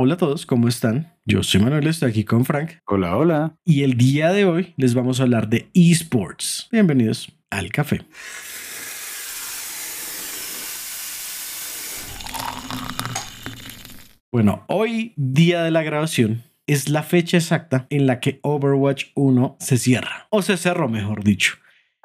Hola a todos, ¿cómo están? Yo soy Manuel, estoy aquí con Frank. Hola, hola. Y el día de hoy les vamos a hablar de esports. Bienvenidos al café. Bueno, hoy, día de la grabación, es la fecha exacta en la que Overwatch 1 se cierra. O se cerró, mejor dicho.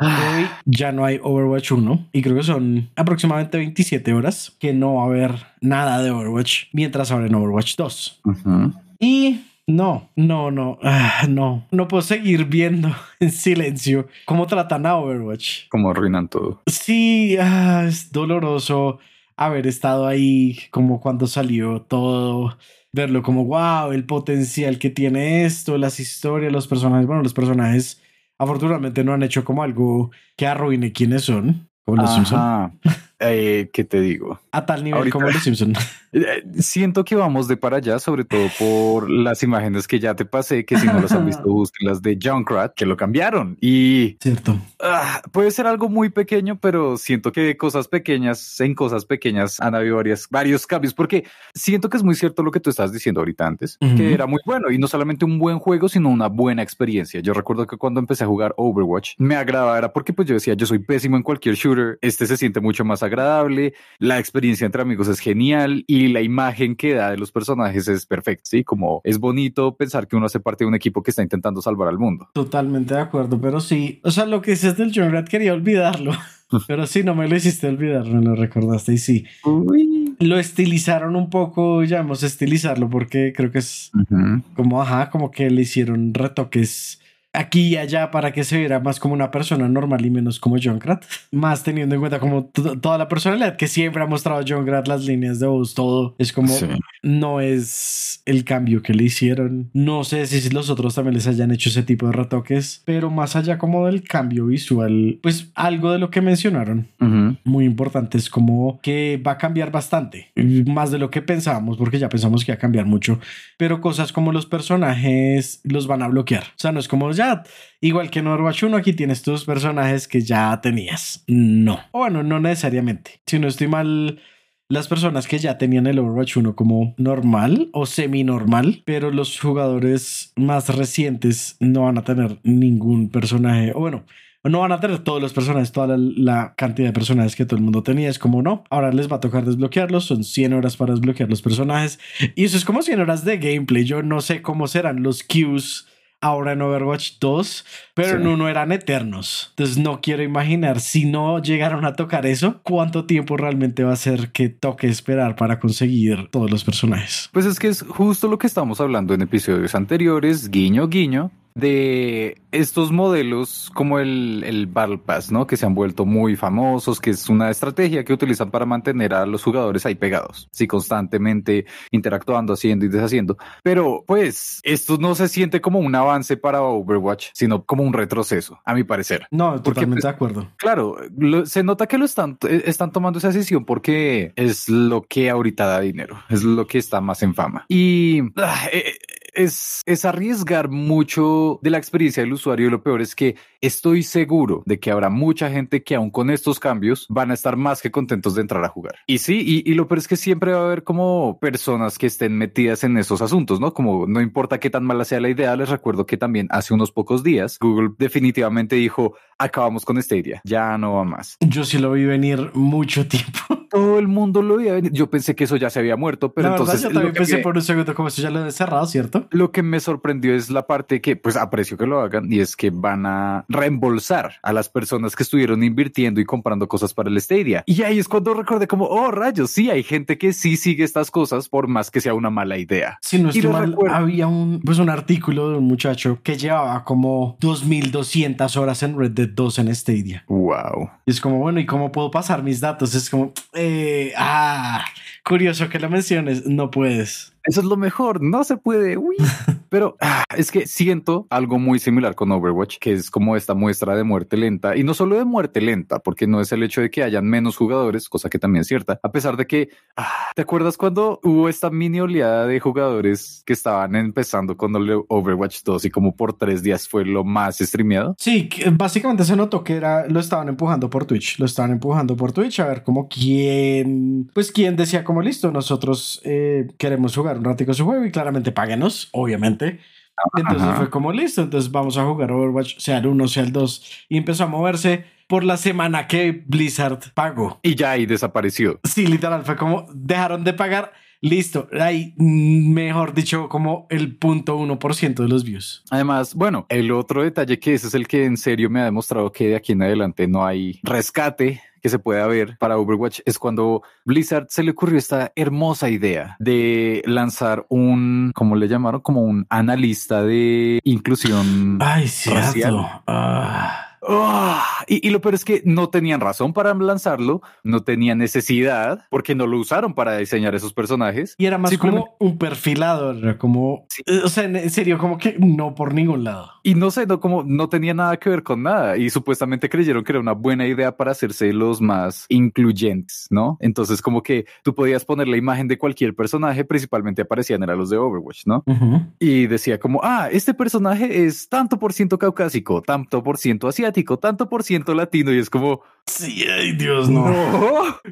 Ah. Hoy ya no hay Overwatch 1 y creo que son aproximadamente 27 horas que no va a haber nada de Overwatch mientras en Overwatch 2. Ujú. Y no, no, no, ah, no, no puedo seguir viendo en silencio cómo tratan a Overwatch. Como arruinan todo. Sí, ah, es doloroso haber estado ahí como cuando salió todo, verlo como wow, el potencial que tiene esto, las historias, los personajes. Bueno, los personajes afortunadamente no han hecho como algo que arruine quiénes son, como los Simpson. Eh, ¿Qué te digo? A tal nivel Ahorita- como los Simpson. Eh, Siento que vamos de para allá, sobre todo por las imágenes que ya te pasé, que si no las han visto, búsquenlas de Junkrat, que lo cambiaron. Y Cierto. ah, puede ser algo muy pequeño, pero siento que cosas pequeñas, en cosas pequeñas han habido varias, varios cambios, porque siento que es muy cierto lo que tú estás diciendo ahorita antes, que era muy bueno y no solamente un buen juego, sino una buena experiencia. Yo recuerdo que cuando empecé a jugar Overwatch me agradaba, era porque pues yo decía, yo soy pésimo en cualquier shooter, este se siente mucho más agradable, la experiencia entre amigos es genial y la imagen que da de los personajes es perfecta, ¿sí? Como es bonito pensar que uno hace parte de un equipo que está intentando salvar al mundo. Totalmente de acuerdo, pero sí, o sea, lo que dices del Junkrat quería olvidarlo, pero sí, no me lo hiciste olvidar, me lo recordaste y sí. Lo estilizaron un poco, llamamos estilizarlo porque creo que es como, ajá, como que le hicieron retoques aquí y allá para que se viera más como una persona normal y menos como Junkrat. Más teniendo en cuenta como to- toda la personalidad que siempre ha mostrado Junkrat, las líneas de voz, todo. Es como, Sí. no es el cambio que le hicieron. No sé si los otros también les hayan hecho ese tipo de retoques, pero más allá como del cambio visual, pues algo de lo que mencionaron Ujú. muy importante es como que va a cambiar bastante, más de lo que pensábamos, porque ya pensamos que va a cambiar mucho, pero cosas como los personajes los van a bloquear. O sea, no es como ya, igual que en Overwatch 1, aquí tienes tus personajes que ya tenías. No. O Bueno, no necesariamente. Si no estoy mal, las personas que ya tenían el Overwatch 1 como normal o semi-normal, pero los jugadores más recientes no van a tener ningún personaje, o bueno, no van a tener todos los personajes, toda la, la cantidad de personajes que todo el mundo tenía. Es como no, ahora les va a tocar desbloquearlos. Son 100 horas para desbloquear los personajes. Y eso es como 100 horas de gameplay. Yo no sé cómo serán los queues ahora en Overwatch 2, pero Sí. en uno eran eternos. Entonces no quiero imaginar si no llegaron a tocar eso, cuánto tiempo realmente va a ser que toque esperar para conseguir todos los personajes. Pues es que es justo lo que estamos hablando en episodios anteriores, guiño, guiño, de estos modelos como el, el Battle Pass, ¿no? Que se han vuelto muy famosos, que es una estrategia que utilizan para mantener a los jugadores ahí pegados, sí, constantemente interactuando, haciendo y deshaciendo. Pero pues esto no se siente como un avance para Overwatch, sino como un retroceso, a mi parecer. No, Porque, totalmente pues, de acuerdo. Claro, lo- se nota que lo están, están tomando esa decisión porque es lo que ahorita da dinero, es lo que está más en fama. Y ah, eh, es, es arriesgar mucho de la experiencia del usuario y lo peor es que estoy seguro de que habrá mucha gente que aún con estos cambios van a estar más que contentos de entrar a jugar. Y sí, y, y lo peor es que siempre va a haber como personas que estén metidas en esos asuntos, ¿no? Como no importa qué tan mala sea la idea, les recuerdo que también hace unos pocos días Google definitivamente dijo, acabamos con Stadia, ya no va más. Yo sí lo vi venir mucho tiempo. Todo el mundo lo veía venir. Yo pensé que eso ya se había muerto, pero la entonces verdad, yo también pensé por un segundo como eso ya lo he cerrado, ¿cierto? Lo que me sorprendió es la parte que, pues aprecio que lo hagan, y es que van a reembolsar a las personas que estuvieron invirtiendo y comprando cosas para el Stadia. Y ahí es cuando recordé como, oh rayos, sí, hay gente que sí sigue estas cosas por más que sea una mala idea. Si no estoy mal, recuerdo. había un, pues un artículo de un muchacho que llevaba como 2200 horas en Red Dead 2 en Stadia. Wow. Y es como, bueno, ¿y cómo puedo pasar mis datos? Es como, eh, ah, curioso que lo menciones. No puedes. Eso es lo mejor, no se puede. Uy. Pero ah, es que siento algo muy similar con Overwatch, que es como esta muestra de muerte lenta y no solo de muerte lenta, porque no es el hecho de que hayan menos jugadores, cosa que también es cierta, a pesar de que, ah, ¿te acuerdas cuando hubo esta mini oleada de jugadores que estaban empezando con Overwatch 2 y como por tres días fue lo más streameado? Sí, básicamente se notó que era, lo estaban empujando por Twitch, lo estaban empujando por Twitch a ver como quién, pues quién decía como listo, nosotros eh, queremos jugar un ratico su juego y claramente páguenos, obviamente. Entonces fue como listo, entonces vamos a jugar Overwatch, sea el 1, sea el 2, y empezó a moverse por la semana que Blizzard pagó. Y ya ahí desapareció. Sí, literal, fue como dejaron de pagar. Listo, ahí, mejor dicho, como el punto uno por ciento de los views. Además, bueno, el otro detalle que ese es el que en serio me ha demostrado que de aquí en adelante no hay rescate que se puede ver para Overwatch es cuando Blizzard se le ocurrió esta hermosa idea de lanzar un, como le llamaron? Como un analista de inclusión. Ay, cierto. Ah. Ah, y, lo peor es que no tenían razón para lanzarlo, no tenían necesidad porque no lo usaron para diseñar esos personajes. Y era más como un perfilador, como, o sea, en serio, como que no por ningún lado. Y no sé, no, como no tenía nada que ver con nada y supuestamente creyeron que era una buena idea para hacerse los más incluyentes, ¿no? Entonces como que tú podías poner la imagen de cualquier personaje, principalmente aparecían eran los de Overwatch, ¿no? Y decía como, ah, este personaje es tanto por ciento caucásico, tanto por ciento asiático tanto por ciento latino y es como, sí, ay Dios, no.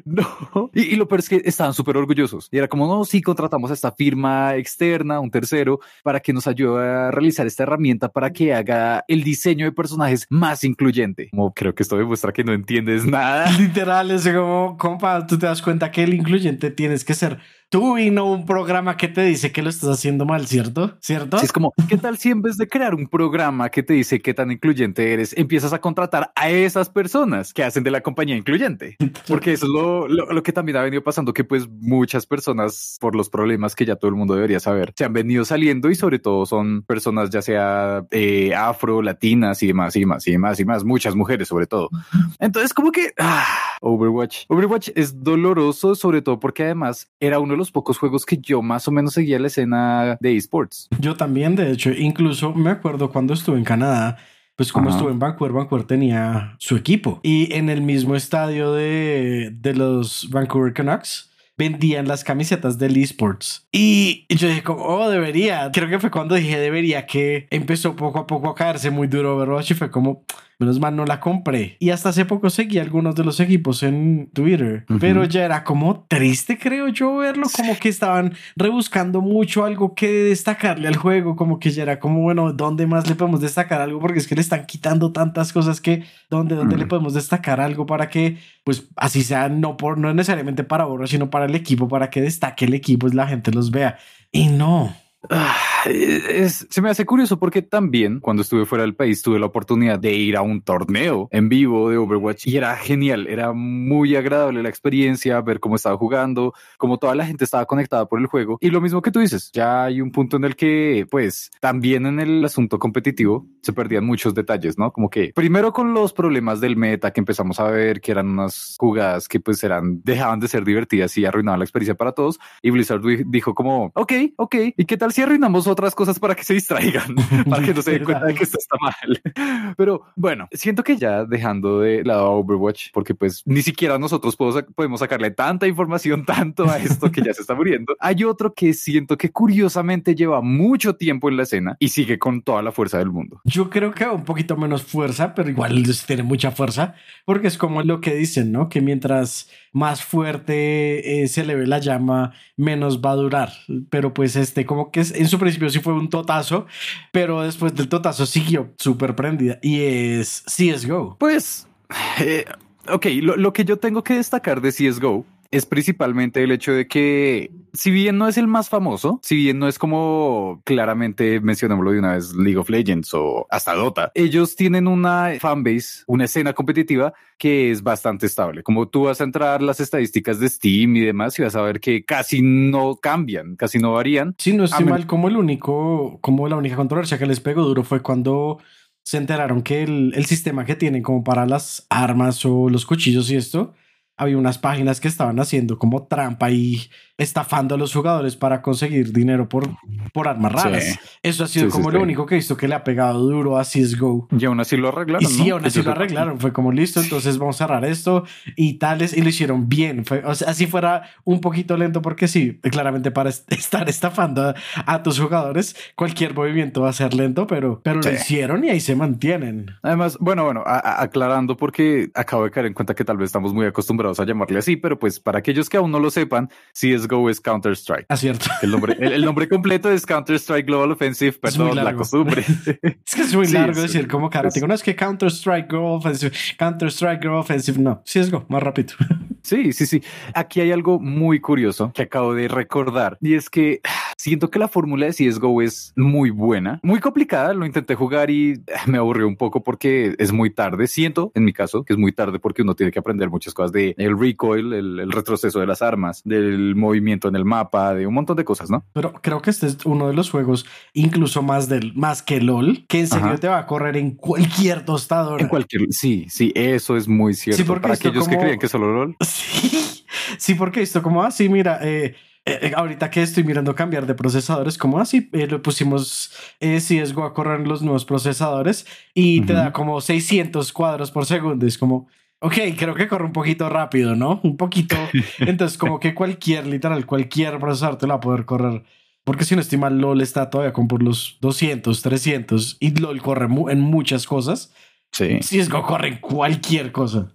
No, Y, lo peor es que estaban súper orgullosos. Y era como, no, sí, contratamos a esta firma externa, un tercero, para que nos ayude a realizar esta herramienta para que haga el diseño de personajes más incluyente. Como creo que esto demuestra que no entiendes nada. Literal, es como, compa, tú te das cuenta que el incluyente tienes que ser tú y no un programa que te dice que lo estás haciendo mal, ¿cierto? ¿Cierto? es como, ¿qué tal si en vez de crear un programa que te dice qué tan incluyente eres, empiezas a contratar a esas personas que hacen de la compañía incluyente? Porque eso es lo, lo, que también ha venido pasando, que pues muchas personas, por los problemas que ya todo el mundo debería saber, se han venido saliendo y sobre todo son personas ya sea eh, afro, latinas y demás y demás y demás y más, muchas mujeres sobre todo. Entonces como que ah, Overwatch, Overwatch es doloroso sobre todo porque además era uno de los los pocos juegos que yo más o menos seguía la escena de esports. Yo también, de hecho, incluso me acuerdo cuando estuve en Canadá, pues como estuve en Vancouver, Vancouver tenía su equipo y en el mismo estadio de, de los Vancouver Canucks vendían las camisetas del esports. Y yo dije, como, oh, debería. Creo que fue cuando dije debería que empezó poco a poco a caerse muy duro Overwatch y fue como, menos mal no la compré. Y hasta hace poco seguí algunos de los equipos en Twitter, pero ya era como triste, creo yo, verlo, como que estaban rebuscando mucho algo que destacarle al juego, como que ya era como, bueno, ¿dónde más le podemos destacar algo? Porque es que le están quitando tantas cosas que, ¿dónde, dónde le podemos destacar algo para que, pues, así sea, no, por, no necesariamente para oro, sino para el equipo, para que destaque el equipo y la gente los vea. Y no. Ah, es, se me hace curioso porque también cuando estuve fuera del país tuve la oportunidad de ir a un torneo en vivo de Overwatch y era genial, era muy agradable la experiencia, ver cómo estaba jugando, cómo toda la gente estaba conectada por el juego y lo mismo que tú dices, ya hay un punto en el que pues también en el asunto competitivo se perdían muchos detalles, ¿no? Como que primero con los problemas del meta que empezamos a ver que eran unas jugadas que pues eran, dejaban de ser divertidas y arruinaban la experiencia para todos y Blizzard dijo como, ok, ok, ¿y qué tal si arruinamos otras cosas para que se distraigan, para que no se den cuenta de que esto está mal. Pero bueno, siento que ya dejando de lado Overwatch, porque pues ni siquiera nosotros podemos sacarle tanta información tanto a esto que ya se está muriendo. Hay otro que siento que curiosamente lleva mucho tiempo en la escena y sigue con toda la fuerza del mundo. Yo creo que un poquito menos fuerza, pero igual tiene mucha fuerza, porque es como lo que dicen, ¿no? Que mientras más fuerte eh, se le ve la llama, menos va a durar. Pero pues este, como que en su principio sí fue un totazo, pero después del totazo siguió súper prendida y es CSGO. Pues, eh, ok, lo, lo que yo tengo que destacar de CSGO es principalmente el hecho de que, si bien no es el más famoso, si bien no es como claramente mencionémoslo de una vez League of Legends o hasta Dota, ellos tienen una fanbase, una escena competitiva que es bastante estable. Como tú vas a entrar las estadísticas de Steam y demás y vas a ver que casi no cambian, casi no varían. Sí, no es mal como el único, como la única controversia que les pegó duro fue cuando se enteraron que el, el sistema que tienen como para las armas o los cuchillos y esto había unas páginas que estaban haciendo como trampa y estafando a los jugadores para conseguir dinero por por armas raras. Eso ha sido como lo único que he visto que le ha pegado duro a CSGO. Y aún así lo arreglaron. Y sí, aún así lo arreglaron. Fue como listo, entonces vamos a cerrar esto y tales. Y lo hicieron bien. Fue, o sea, así fuera un poquito lento, porque sí, claramente para estar estafando a, tus jugadores, cualquier movimiento va a ser lento, pero, pero lo hicieron y ahí se mantienen. Además, bueno, bueno, aclarando porque acabo de caer en cuenta que tal vez estamos muy acostumbrados a llamarle así, pero pues para aquellos que aún no lo sepan, CSGO es Counter-Strike. Ah, cierto. El nombre, el, nombre completo es Counter-Strike Global Offensive, perdón, la costumbre. es que es muy largo decir como cara. No es que Counter-Strike Global Offensive, Counter-Strike Global Offensive, no. CSGO, más rápido. Sí, sí, sí. Aquí hay algo muy curioso que acabo de recordar y es que siento que la fórmula de CSGO es muy buena, muy complicada. Lo intenté jugar y me aburrió un poco porque es muy tarde. Siento, en mi caso, que es muy tarde porque uno tiene que aprender muchas cosas de el recoil, el, retroceso de las armas, del movimiento en el mapa, de un montón de cosas, ¿no? Pero creo que este es uno de los juegos, incluso más del más que LOL, que en serio te va a correr en cualquier tostador. En cualquier, sí, sí, eso es muy cierto. Sí, porque Para aquellos que creían que solo LOL. Sí, sí, porque esto como así, mira, eh, eh, ahorita que estoy mirando cambiar de procesadores, como así eh, lo pusimos eh, CSGO a correr los nuevos procesadores y te da como 600 cuadros por segundo. Es como, ok, creo que corre un poquito rápido, ¿no? Un poquito. Entonces, como que cualquier, literal, cualquier procesador te lo va a poder correr. Porque si no estoy mal, LOL está todavía como por los 200, 300 y LOL corre en muchas cosas. Sí. CSGO corre en cualquier cosa.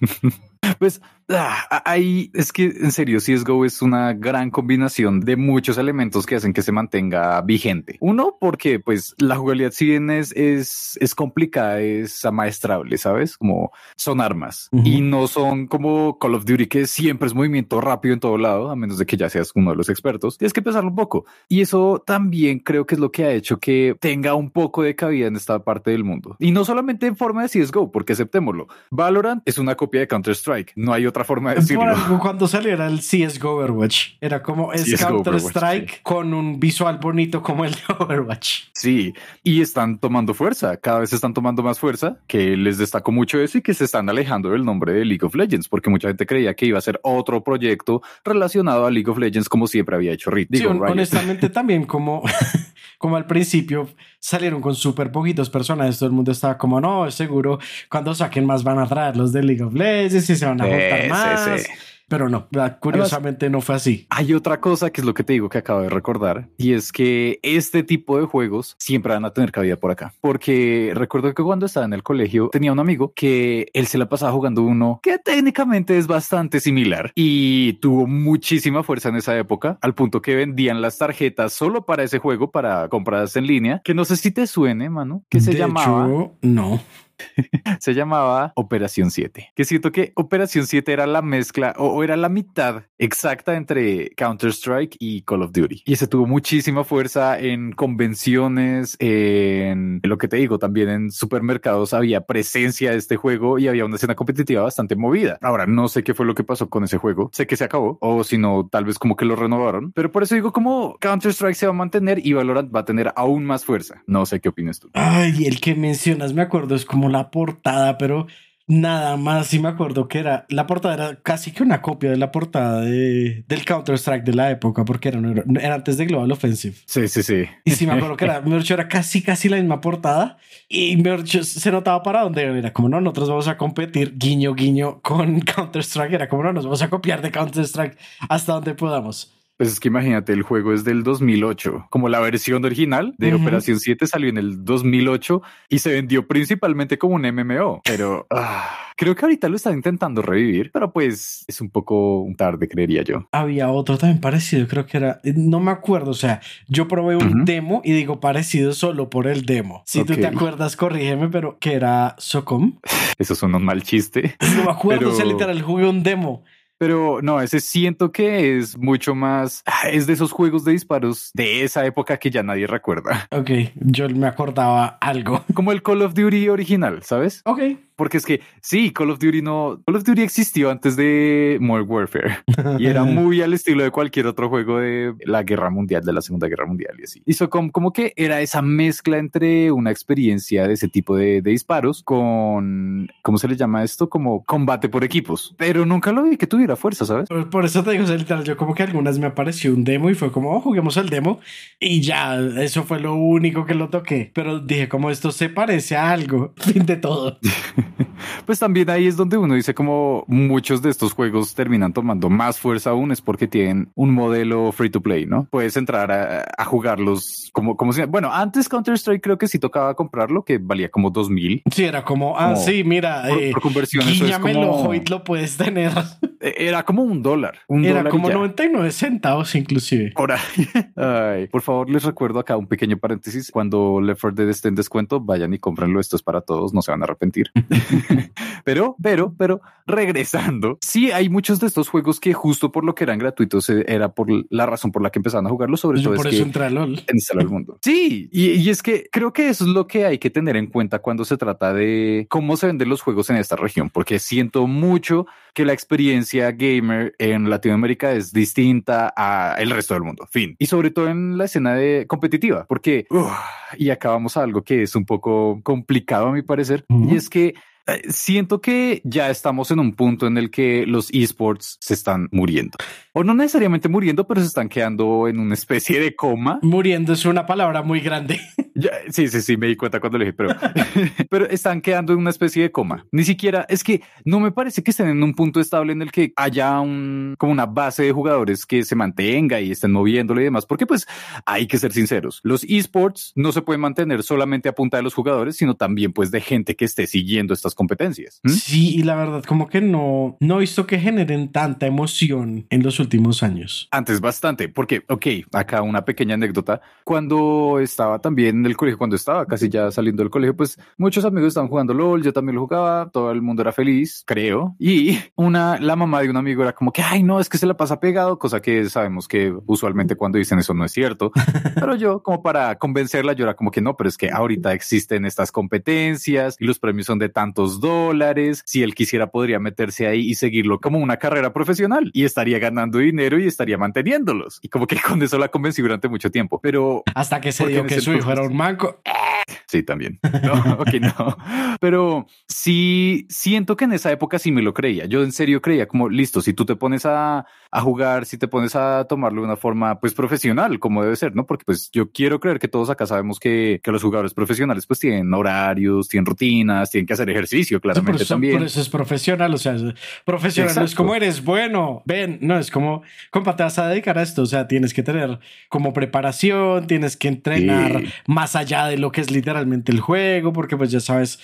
Pues ah, ahí es que en serio CSGO es una gran combinación de muchos elementos que hacen que se mantenga vigente. Uno, porque pues la jugabilidad si bien es, es, es complicada, es amaestrable, ¿sabes? Como son armas y no son como Call of Duty que siempre es movimiento rápido en todo lado, a menos de que ya seas uno de los expertos. Tienes que pensarlo un poco. Y eso también creo que es lo que ha hecho que tenga un poco de cabida en esta parte del mundo. Y no solamente en forma de CSGO, porque aceptémoslo. Valorant es una copia de Counter-Strike no hay otra forma de decirlo. cuando saliera el CSGO Overwatch, era como es Counter Strike con un visual bonito como el de Overwatch. Sí, y están tomando fuerza, cada vez están tomando más fuerza, que les destaco mucho eso y que se están alejando del nombre de League of Legends, porque mucha gente creía que iba a ser otro proyecto relacionado a League of Legends como siempre había hecho Rick. sí, honestamente también como, como al principio salieron con súper poquitos personajes, todo el mundo estaba como, no, seguro cuando saquen más van a traer los de League of Legends y se van a juntar más. Pero no, curiosamente no fue así. Hay otra cosa que es lo que te digo que acabo de recordar y es que este tipo de juegos siempre van a tener cabida por acá. Porque recuerdo que cuando estaba en el colegio tenía un amigo que él se la pasaba jugando uno que técnicamente es bastante similar y tuvo muchísima fuerza en esa época al punto que vendían las tarjetas solo para ese juego para compradas en línea que no sé si te suene, mano, que se llamaba. no. se llamaba Operación 7. Que siento que Operación 7 era la mezcla o, era la mitad exacta entre Counter-Strike y Call of Duty. Y ese tuvo muchísima fuerza en convenciones, en lo que te digo, también en supermercados había presencia de este juego y había una escena competitiva bastante movida. Ahora, no sé qué fue lo que pasó con ese juego. Sé que se acabó o si no, tal vez como que lo renovaron. Pero por eso digo como Counter-Strike se va a mantener y Valorant va a tener aún más fuerza. No sé qué opinas tú. Ay, el que mencionas, me acuerdo, es como la portada, pero nada más. Sí me acuerdo que era la portada era casi que una copia de la portada de, del Counter Strike de la época, porque era, era antes de Global Offensive. Sí, sí, sí. Y sí me acuerdo que era, era casi, casi la misma portada y se notaba para dónde era. Como no, nosotros vamos a competir guiño, guiño con Counter Strike. Era como no, nos vamos a copiar de Counter Strike hasta donde podamos. Pues es que imagínate, el juego es del 2008, como la versión original de Operación 7 salió en el 2008 y se vendió principalmente como un MMO, pero ah, creo que ahorita lo están intentando revivir, pero pues es un poco tarde, creería yo. Había otro también parecido, creo que era, eh, no me acuerdo, o sea, yo probé un demo y digo parecido solo por el demo. Si tú te acuerdas, corrígeme, pero que era Socom. Eso suena un mal chiste. No me acuerdo, pero... o sea, literal, jugué un demo. Pero no, ese siento que es mucho más, ah, es de esos juegos de disparos de esa época que ya nadie recuerda. Ok, yo me acordaba algo. Como el Call of Duty original, ¿sabes? Ok. Porque es que sí, Call of Duty no, Call of Duty existió antes de Modern Warfare y era muy al estilo de cualquier otro juego de la guerra mundial, de la Segunda Guerra Mundial y así. Hizo como, como que era esa mezcla entre una experiencia de ese tipo de, de disparos con, ¿cómo se le llama esto? Como combate por equipos, pero nunca lo vi que tuviera fuerza, ¿sabes? Por, por eso te digo, literal, yo como que algunas me apareció un demo y fue como, oh, juguemos el demo y ya, eso fue lo único que lo toqué. Pero dije, como esto se parece a algo, fin de todo. Pues también ahí es donde uno dice como muchos de estos juegos terminan tomando más fuerza aún es porque tienen un modelo free to play, ¿no? Puedes entrar a, a jugarlos como, como si, bueno, antes Counter Strike creo que sí tocaba comprarlo, que valía como dos mil. Sí, era como, ah, Como sí, mira, por- eh, por conversión, eso es como- y lo puedes tener. Era como un dólar. Un Era dólar y como ya. 99 centavos inclusive. Ahora, ay, por favor, les recuerdo acá un pequeño paréntesis. Cuando Left 4 Dead esté en descuento, vayan y cómprenlo. Esto es para todos, no se van a arrepentir. pero, pero, pero, regresando, sí hay muchos de estos juegos que justo por lo que eran gratuitos eh, era por la razón por la que empezaron a jugarlos, sobre Yo todo por es eso que entré a LOL. instalar el mundo. Sí, y, y es que creo que eso es lo que hay que tener en cuenta cuando se trata de cómo se venden los juegos en esta región, porque siento mucho que la experiencia gamer en Latinoamérica es distinta a el resto del mundo. Fin. Y sobre todo en la escena de competitiva, porque uf, y acabamos a algo que es un poco complicado a mi parecer, Ujú. y es que Siento que ya estamos en un punto en el que los esports se están muriendo. O no necesariamente muriendo, pero se están quedando en una especie de coma. Muriendo es una palabra muy grande. Ya, sí, sí, sí, me di cuenta cuando le dije, pero, pero están quedando en una especie de coma. Ni siquiera es que no me parece que estén en un punto estable en el que haya un, como una base de jugadores que se mantenga y estén moviéndolo y demás, porque pues hay que ser sinceros. Los esports no se pueden mantener solamente a punta de los jugadores, sino también pues de gente que esté siguiendo estas competencias. ¿Mm? Sí, y la verdad, como que no, no he visto que generen tanta emoción en los últimos años. Antes bastante, porque, ok, acá una pequeña anécdota. Cuando estaba también en el colegio, cuando estaba casi ya saliendo del colegio, pues muchos amigos estaban jugando LOL, yo también lo jugaba, todo el mundo era feliz, creo. Y una, la mamá de un amigo era como que, ay, no, es que se la pasa pegado, cosa que sabemos que usualmente cuando dicen eso no es cierto. Pero yo, como para convencerla, yo era como que no, pero es que ahorita existen estas competencias y los premios son de tantos dólares. Si él quisiera, podría meterse ahí y seguirlo como una carrera profesional y estaría ganando dinero y estaría manteniéndolos. Y como que con eso la convencí durante mucho tiempo. Pero Hasta que se dio que su hijo era un manco. Sí, también. No, ok, no. Pero sí siento que en esa época sí me lo creía. Yo en serio creía como, listo, si tú te pones a, a jugar, si te pones a tomarlo de una forma pues profesional, como debe ser, ¿no? Porque pues yo quiero creer que todos acá sabemos que, que los jugadores profesionales pues tienen horarios, tienen rutinas, tienen que hacer ejercicio, Sí, por, claramente eso, también. por eso es profesional. O sea, es- profesional es como eres bueno. Ven, no es como, compa, te vas a dedicar a esto. O sea, tienes que tener como preparación, tienes que entrenar Sí. más allá de lo que es literalmente el juego, porque pues ya sabes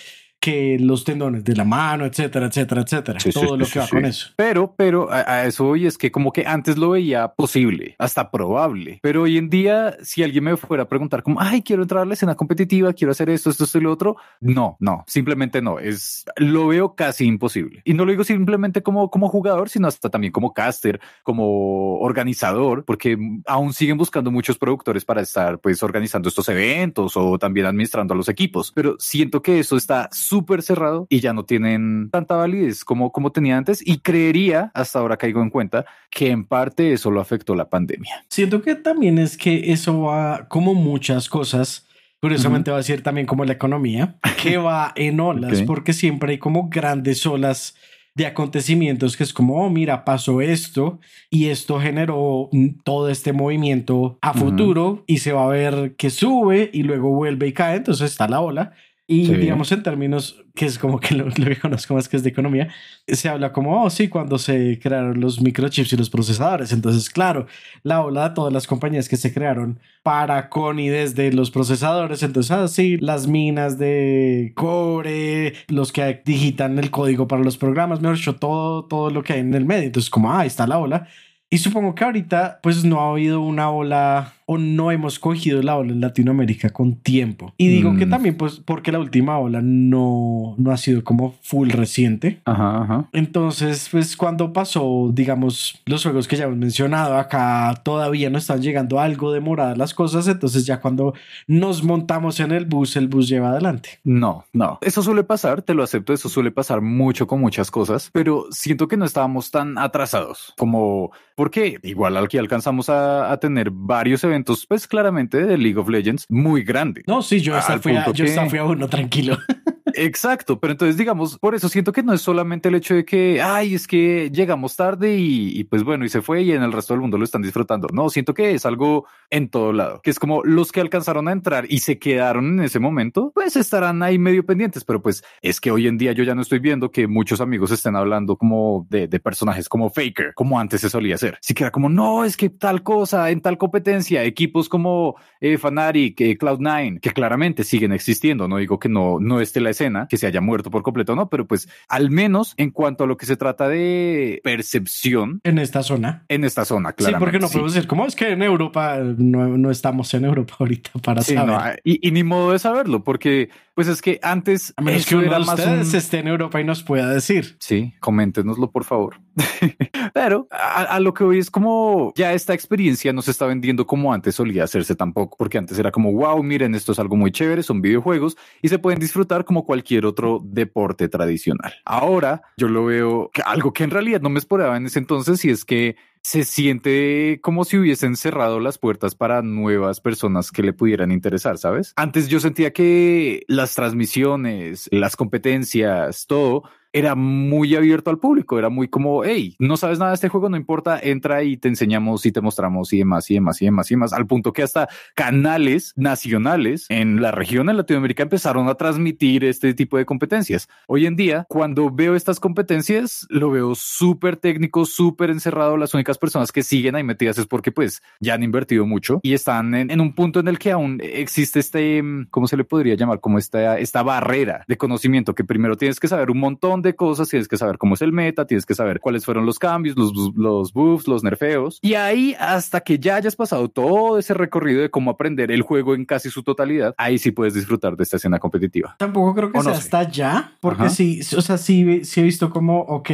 que los tendones de la mano, etcétera, etcétera, etcétera. Sí, Todo sí, lo sí, que va con eso. Pero, pero a, a eso hoy es que como que antes lo veía posible, hasta probable. Pero hoy en día, si alguien me fuera a preguntar como, ay, quiero entrar a la escena competitiva, quiero hacer esto, esto, esto y lo otro, no, no, simplemente no. Es, lo veo casi imposible. Y no lo digo simplemente como, como jugador, sino hasta también como caster, como organizador, porque aún siguen buscando muchos productores para estar pues organizando estos eventos o también administrando a los equipos. Pero siento que eso está súper cerrado y ya no tienen tanta validez como, como tenía antes y creería, hasta ahora caigo en cuenta, que en parte eso lo afectó la pandemia. Siento que también es que eso va como muchas cosas. Curiosamente va a ser también como la economía, que va en olas, porque siempre hay como grandes olas de acontecimientos que es como, oh, mira, pasó esto y esto generó todo este movimiento a futuro y se va a ver que sube y luego vuelve y cae, entonces está la ola. Y Sí. digamos en términos que es como que lo, lo que conozco más que es de economía, se habla como, oh, sí, cuando se crearon los microchips y los procesadores. Entonces, claro, la ola de todas las compañías que se crearon para, con y desde los procesadores. Entonces, ah, sí, las minas de cobre, los que digitan el código para los programas, mejor dicho, todo, todo lo que hay en el medio. Entonces, como, ah, ahí está la ola. Y supongo que ahorita, pues no ha habido una ola o no hemos cogido la ola en Latinoamérica con tiempo. Y digo que Mm. también pues porque la última ola no, no ha sido como full reciente. Ajá, ajá. Entonces, pues cuando pasó, digamos, los juegos que ya hemos mencionado acá, todavía no están llegando algo demoradas las cosas, entonces ya cuando nos montamos en el bus, el bus lleva adelante. No, no. Eso suele pasar, te lo acepto, eso suele pasar mucho con muchas cosas, pero siento que no estábamos tan atrasados como porque igual aquí alcanzamos a, a tener varios eventos, pues claramente de League of Legends muy grande. No, sí, yo hasta Al fui a, punto yo hasta que- fui a uno, tranquilo. Exacto, pero entonces digamos, por eso siento que no es solamente el hecho de que, ay, es que llegamos tarde y, pues bueno, y se fue y en el resto del mundo lo están disfrutando. No, siento que es algo en todo lado, que es como los que alcanzaron a entrar y se quedaron en ese momento, pues estarán ahí medio pendientes, pero pues es que hoy en día yo ya no estoy viendo que muchos amigos estén hablando como de, personajes como Faker, como antes se solía hacer. Sí que era como, no, es que tal cosa, en tal competencia, equipos como eh, Fnatic, eh, Cloud9, que claramente siguen existiendo, no digo que no, no esté la escena, que se haya muerto por completo, no, pero pues al menos en cuanto a lo que se trata de percepción en esta zona. en esta zona, Sí, claramente. porque no sí. podemos decir, ¿cómo es que en Europa no, no estamos en Europa ahorita para Sí, saber? no, y, y ni modo de saberlo, porque pues es que antes a menos que uno era de ustedes un- esté en Europa y nos pueda decir. Sí, coméntenoslo por favor. Pero a, a lo que hoy es como ya esta experiencia no se está vendiendo como antes solía hacerse tampoco, porque antes era como wow, miren, esto es algo muy chévere, son videojuegos y se pueden disfrutar como cualquier otro deporte tradicional. Ahora yo lo veo que algo que en realidad no me esperaba en ese entonces y es que se siente como si hubiesen cerrado las puertas para nuevas personas que le pudieran interesar, ¿sabes? Antes yo sentía que las transmisiones, las competencias, todo era muy abierto al público, era muy como, hey, no sabes nada de este juego, no importa, entra y te enseñamos y te mostramos y demás y demás y demás y demás, al punto que hasta canales nacionales en la región en Latinoamérica empezaron a transmitir este tipo de competencias. Hoy en día, cuando veo estas competencias, lo veo súper técnico, súper encerrado. Las únicas personas que siguen ahí metidas es porque pues ya han invertido mucho y están en, en un punto en el que aún existe este, mm, ¿cómo se le podría llamar? Como esta, esta barrera de conocimiento que primero tienes que saber un montón de cosas, tienes que saber cómo es el meta, tienes que saber cuáles fueron los cambios, los, los buffs, los nerfeos. Y ahí hasta que ya hayas pasado todo ese recorrido de cómo aprender el juego en casi su totalidad, ahí sí puedes disfrutar de esta escena competitiva. Tampoco creo que O no sea sé. hasta allá, porque sí, o sea, sí, sí he visto como, ok,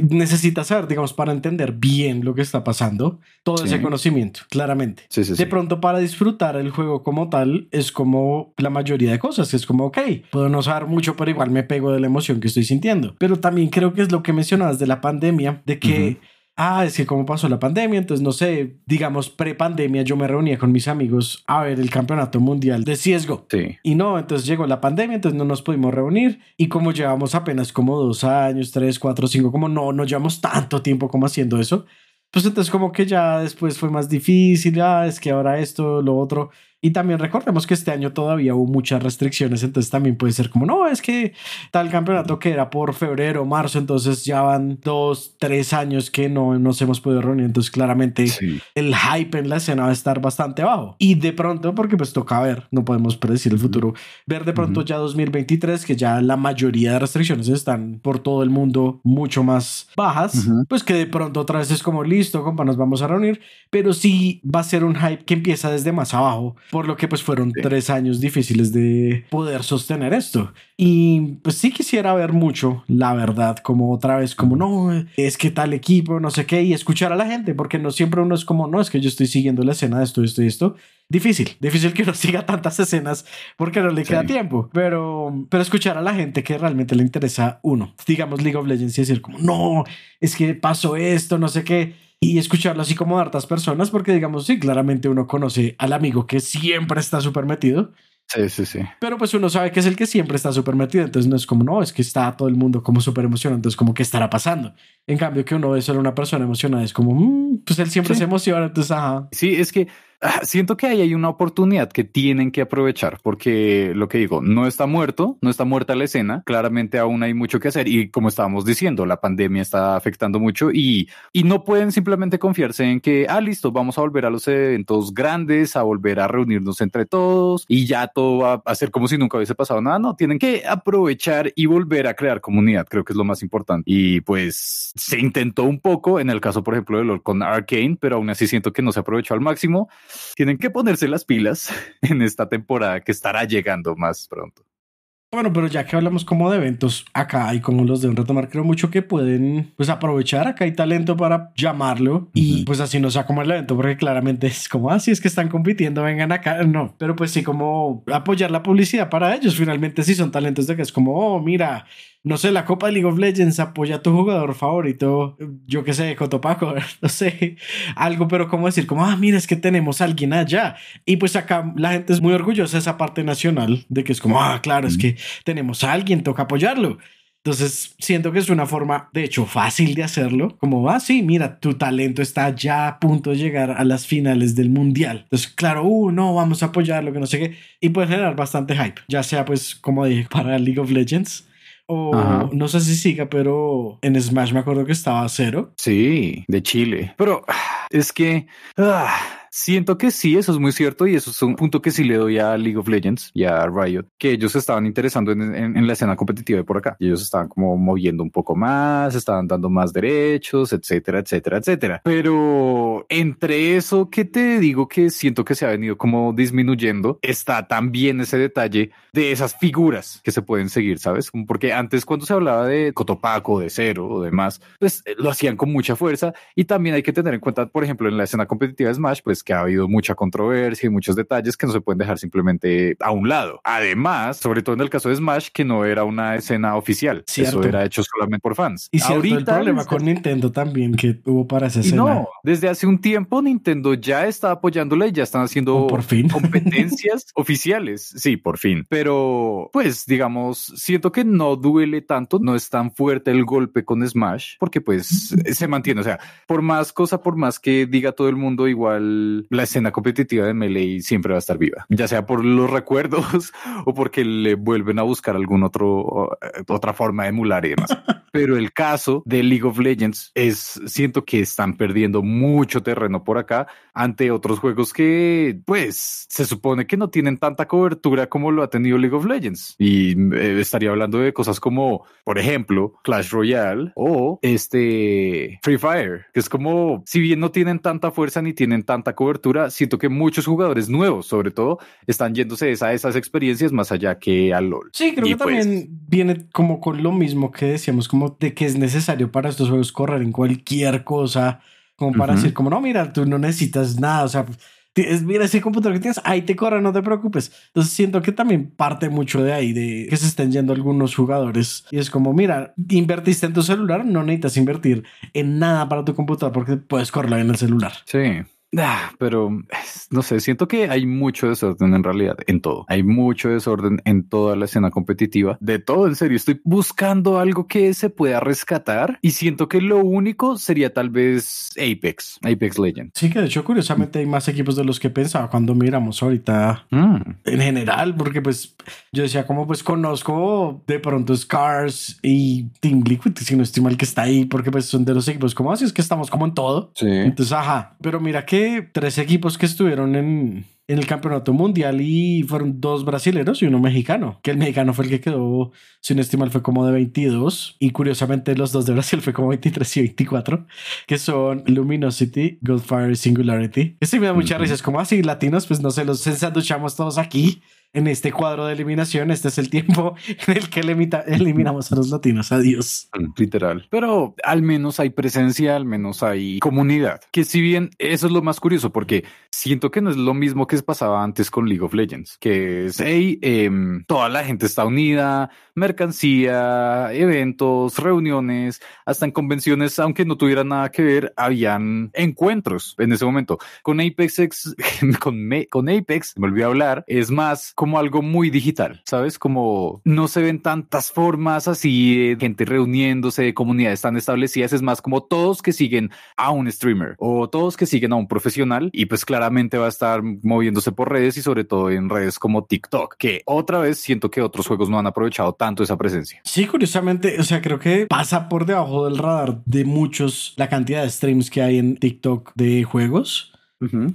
necesitas saber, digamos, para entender bien lo que está pasando, todo Sí. ese conocimiento, claramente. Sí, sí. De pronto, para disfrutar el juego como tal, es como la mayoría de cosas. Es como, ok, puedo no saber mucho, pero igual me pego de la emoción que estoy sintiendo. Pero también creo que es lo que mencionabas de la pandemia, de que, ah, es que como pasó la pandemia, entonces no sé, digamos, pre-pandemia, yo me reunía con mis amigos a ver el campeonato mundial de. Sí. Y no, entonces llegó la pandemia, entonces no nos pudimos reunir. Y como llevamos apenas como dos años, tres, cuatro, cinco, como no, no llevamos tanto tiempo como haciendo eso. Pues entonces como que ya después fue más difícil, ya es que ahora esto, lo otro. Y también recordemos que este año todavía hubo muchas restricciones, entonces también puede ser como, no, es que tal campeonato que era por febrero, marzo, entonces ya van dos, tres años que no nos hemos podido reunir, entonces claramente Sí. el hype en la escena va a estar bastante bajo. Y de pronto, porque pues toca ver, no podemos predecir el futuro, ver de pronto ya 2023, que ya la mayoría de restricciones están por todo el mundo mucho más bajas, Ujú. pues que de pronto otra vez es como listo, compa, nos vamos a reunir, pero sí va a ser un hype que empieza desde más abajo, por lo que pues fueron Sí. tres años difíciles de poder sostener esto. Y pues sí quisiera ver mucho, la verdad, como otra vez, como no, es que tal equipo, no sé qué, y escuchar a la gente, porque no siempre uno es como, no, es que yo estoy siguiendo la escena de esto, esto y esto. Difícil, difícil que uno siga tantas escenas porque no le Sí. queda tiempo, pero, pero escuchar a la gente que realmente le interesa uno, digamos League of Legends y decir como, no, es que pasó esto, no sé qué, y escucharlo así como de hartas personas, porque digamos, sí, claramente uno conoce al amigo que siempre está súper metido, Sí, sí, sí. pero pues uno sabe que es el que siempre está súper metido, entonces no es como, no, es que está todo el mundo como súper emocionado, entonces como, ¿qué estará pasando? En cambio que uno ve solo una persona emocionada, es como, "Mm, pues él siempre Sí. se emociona, entonces, ajá. Sí, es que ah, siento que ahí hay una oportunidad que tienen que aprovechar, porque lo que digo, no está muerto, no está muerta la escena, claramente aún hay mucho que hacer y como estábamos diciendo, la pandemia está afectando mucho y, y no pueden simplemente confiarse en que, ah, listo, vamos a volver a los eventos grandes, a volver a reunirnos entre todos y ya todo va a ser como si nunca hubiese pasado nada, no, tienen que aprovechar y volver a crear comunidad, creo que es lo más importante. Y pues se intentó un poco en el caso, por ejemplo, de LOL con Arcane, pero aún así siento que no se aprovechó al máximo. Tienen que ponerse las pilas en esta temporada que estará llegando más pronto. Bueno, pero ya que hablamos como de eventos acá y como los de un retomar, creo mucho que pueden pues aprovechar. Acá hay talento para llamarlo y pues así no sea como el evento, porque claramente es como así ah, es que están compitiendo, vengan acá. No, pero pues sí, como apoyar la publicidad para ellos. Finalmente, sí son talentos de que es como, oh, mira, no sé, la Copa de League of Legends apoya a tu jugador favorito, yo qué sé, Cotopaco, no sé, algo, pero como decir, como, ah, mira, es que tenemos a alguien allá. Y pues acá la gente es muy orgullosa de esa parte nacional, de que es como, ah, claro, es que tenemos a alguien, toca apoyarlo. Entonces, siento que es una forma, de hecho, fácil de hacerlo. Como, ah, sí, mira, tu talento está ya a punto de llegar a las finales del mundial. Entonces, claro, uh, no, vamos a apoyarlo, que no sé qué. Y puede generar bastante hype, ya sea, pues, como dije, para League of Legends o no sé si siga, pero en Smash me acuerdo que estaba a cero. Sí, de Chile. Pero es que ah, Siento que sí, eso es muy cierto y eso es un punto que sí le doy a League of Legends y a Riot, que ellos estaban interesando en, la escena competitiva de por acá. Y ellos estaban como moviendo un poco más, estaban dando más derechos, etcétera, etcétera, etcétera. Pero entre eso que te digo que siento que se ha venido como disminuyendo, está también ese detalle de esas figuras que se pueden seguir, ¿sabes? Porque antes cuando se hablaba de Cotopaco, de Cero o demás, pues eh, lo hacían con mucha fuerza y también hay que tener en cuenta, por ejemplo, en la escena competitiva de Smash, pues que ha habido mucha controversia y muchos detalles que no se pueden dejar simplemente a un lado. Además, sobre todo en el caso de Smash, que no era una escena oficial, eso era hecho solamente por fans. Y ahorita el problema con Nintendo también que hubo para esa escena. No, desde hace un tiempo Nintendo ya está apoyándola y ya están haciendo por fin. competencias oficiales. Sí, por fin. Pero pues digamos, siento que no duele tanto, no es tan fuerte el golpe con Smash porque pues se mantiene, o sea, por más cosa, por más que diga todo el mundo igual la escena competitiva de Melee siempre va a estar viva, ya sea por los recuerdos o porque le vuelven a buscar algún otro eh, otra forma de emular y demás. Pero el caso de League of Legends es siento que están perdiendo mucho terreno por acá ante otros juegos que pues se supone que no tienen tanta cobertura como lo ha tenido League of Legends y eh, estaría hablando de cosas como por ejemplo Clash Royale o este Free Fire, que es como si bien no tienen tanta fuerza ni tienen tanta cobertura siento que muchos jugadores nuevos, sobre todo, están yéndose a esas experiencias más allá que al LOL. Sí, creo que pues también viene como con lo mismo que decíamos, como de que es necesario para estos juegos correr en cualquier cosa, como para decir, como no, mira, tú no necesitas nada, o sea, mira ese computador que tienes, ahí te corre, no te preocupes. Entonces siento que también parte mucho de ahí, de que se estén yendo algunos jugadores. Y es como, mira, invertiste en tu celular, no necesitas invertir en nada para tu computador porque puedes correrlo en el celular. Sí. Ah, pero no sé, siento que hay mucho desorden en realidad en todo. Hay mucho desorden en toda la escena competitiva. De todo, en serio, estoy buscando algo que se pueda rescatar y siento que lo único sería tal vez Apex, Apex Legends. Sí, que de hecho, curiosamente hay más equipos de los que pensaba cuando miramos ahorita mm. en general, porque pues yo decía, como pues conozco de pronto Scars y Team Liquid, si no estoy mal que está ahí, porque pues son de los equipos como así, es que estamos como en todo. Sí. Entonces, ajá, pero mira que tres equipos que estuvieron en, en el campeonato mundial y fueron dos brasileños y uno mexicano, que el mexicano fue el que quedó, sin estimar, fue como de 22 y curiosamente los dos de Brasil fue como 23 y 24, que son Luminosity, Goldfire y Singularity. Este me da mucha risa, es como así, ah, latinos, pues no sé, los ensanduchamos todos aquí en este cuadro de eliminación, este es el tiempo en el que eliminamos a los latinos. Adiós. Literal. Pero al menos hay presencia, al menos hay comunidad. Que si bien eso es lo más curioso, porque siento que no es lo mismo que pasaba antes con League of Legends, que es, hey, em, toda la gente está unida, mercancía, eventos, reuniones, hasta en convenciones, aunque no tuvieran nada que ver, habían encuentros en ese momento. Con Apex, con, con Apex, me olvidé hablar, es más como algo muy digital, ¿sabes? Como no se ven tantas formas así de gente reuniéndose, de comunidades tan establecidas, es más como todos que siguen a un streamer o todos que siguen a un profesional y pues claramente va a estar moviéndose por redes y sobre todo en redes como TikTok, que otra vez siento que otros juegos no han aprovechado tanto esa presencia. Sí, curiosamente, o sea, creo que pasa por debajo del radar de muchos la cantidad de streams que hay en TikTok de juegos.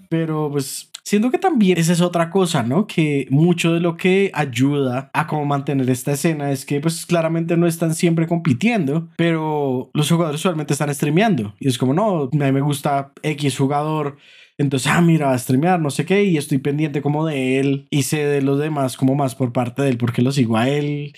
Pero pues siento que también esa es otra cosa, ¿no? Que mucho de lo que ayuda a cómo mantener esta escena es que pues claramente no están siempre compitiendo, pero los jugadores usualmente están streameando y es como, no, a mí me gusta X jugador entonces, ah, mira, va a streamear, no sé qué, y estoy pendiente como de él y sé de los demás como más por parte de él porque lo sigo a él.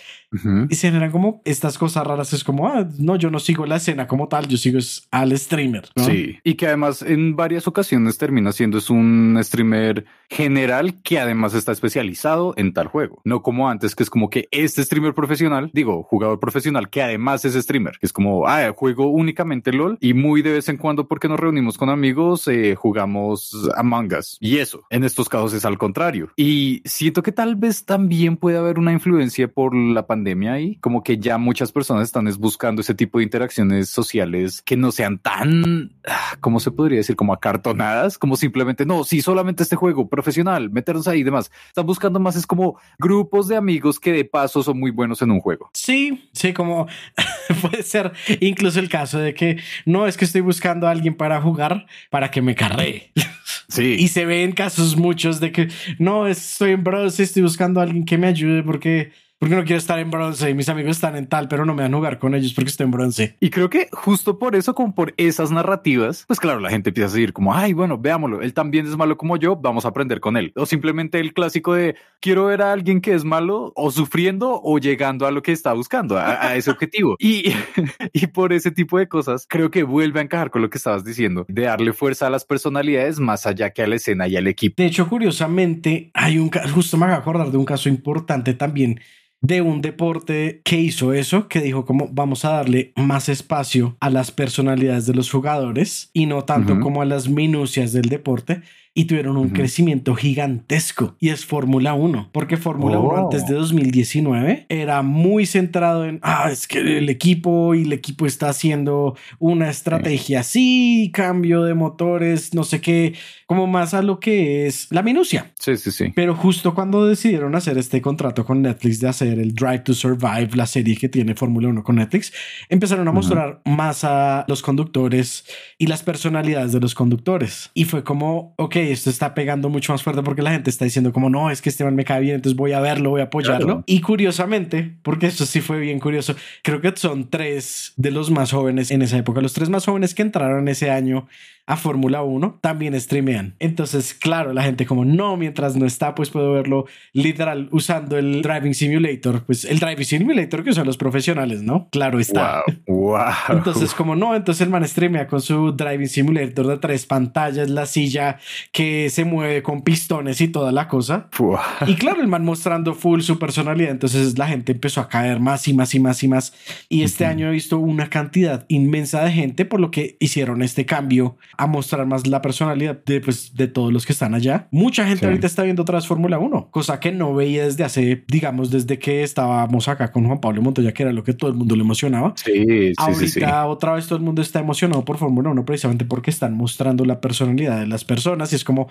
Y se generan como estas cosas raras. Es como, ah, no, yo no sigo la escena como tal, yo sigo al streamer. Sí, y que además en varias ocasiones termina siendo es un streamer general que además está especializado en tal juego. No como antes, que es como que este streamer profesional, digo, jugador profesional que además es streamer, que es como, ah, juego únicamente LOL y muy de vez en cuando porque nos reunimos con amigos, eh, jugamos Among Us. Y eso, en estos casos es al contrario. Y siento que tal vez también puede haber una influencia por la pandemia ahí, como que ya muchas personas están buscando ese tipo de interacciones sociales que no sean tan, ah, ¿cómo se podría decir? Como acartonadas, como simplemente, no, sí, solamente este juego profesional, meternos ahí y demás. Están buscando más, es como grupos de amigos que de paso son muy buenos en un juego. Sí, sí, como puede ser incluso el caso de que no es que estoy buscando a alguien para jugar para que me carree. Sí. Y se ven casos muchos de que no estoy en bronce, estoy buscando a alguien que me ayude porque porque no quiero estar en bronce y mis amigos están en tal, pero no me van a jugar con ellos porque estoy en bronce. Y creo que justo por eso, como por esas narrativas, pues claro, la gente empieza a seguir como, ay, bueno, veámoslo, él también es malo como yo, vamos a aprender con él. O simplemente el clásico de, quiero ver a alguien que es malo o sufriendo o llegando a lo que está buscando, a, ese objetivo. Y, y por ese tipo de cosas, creo que vuelve a encajar con lo que estabas diciendo, de darle fuerza a las personalidades más allá que a la escena y al equipo. De hecho, curiosamente, hay un caso, justo me voy a acordar de un caso importante también de un deporte que hizo eso, que dijo como vamos a darle más espacio a las personalidades de los jugadores y no tanto como a las minucias del deporte y tuvieron un crecimiento gigantesco y es Fórmula 1, porque Fórmula 1 antes de 2019 era muy centrado en, ah, es que el equipo y el equipo está haciendo una estrategia así, cambio de motores, no sé qué, como más a lo que es la minucia. Sí, sí, sí. Pero justo cuando decidieron hacer este contrato con Netflix de hacer el Drive to Survive, la serie que tiene Fórmula 1 con Netflix, empezaron a mostrar más a los conductores y las personalidades de los conductores. Y fue como, ok, esto está pegando mucho más fuerte porque la gente está diciendo como no, es que Esteban me cae bien, entonces voy a verlo, voy a apoyarlo. Y curiosamente, porque esto sí fue bien curioso, creo que son tres de los más jóvenes en esa época, los tres más jóvenes que entraron ese año a Fórmula 1 también streamean. Entonces, claro, la gente como no, mientras no está, pues puedo verlo literal usando el Driving Simulator, pues el Driving Simulator que usan los profesionales, ¿no? Claro está. Wow, Entonces, como no, entonces el man streamea con su Driving Simulator de tres pantallas, la silla que se mueve con pistones y toda la cosa. Y claro, el man mostrando full su personalidad. Entonces la gente empezó a caer más y más y más y más. Y este año he visto una cantidad inmensa de gente por lo que hicieron este cambio a mostrar más la personalidad de, pues, de todos los que están allá. Mucha gente ahorita está viendo otra vez Fórmula 1, cosa que no veía desde hace, digamos, desde que estábamos acá con Juan Pablo Montoya, que era lo que todo el mundo le emocionaba. Sí, sí, ahorita otra vez todo el mundo está emocionado por Fórmula 1 precisamente porque están mostrando la personalidad de las personas y es como,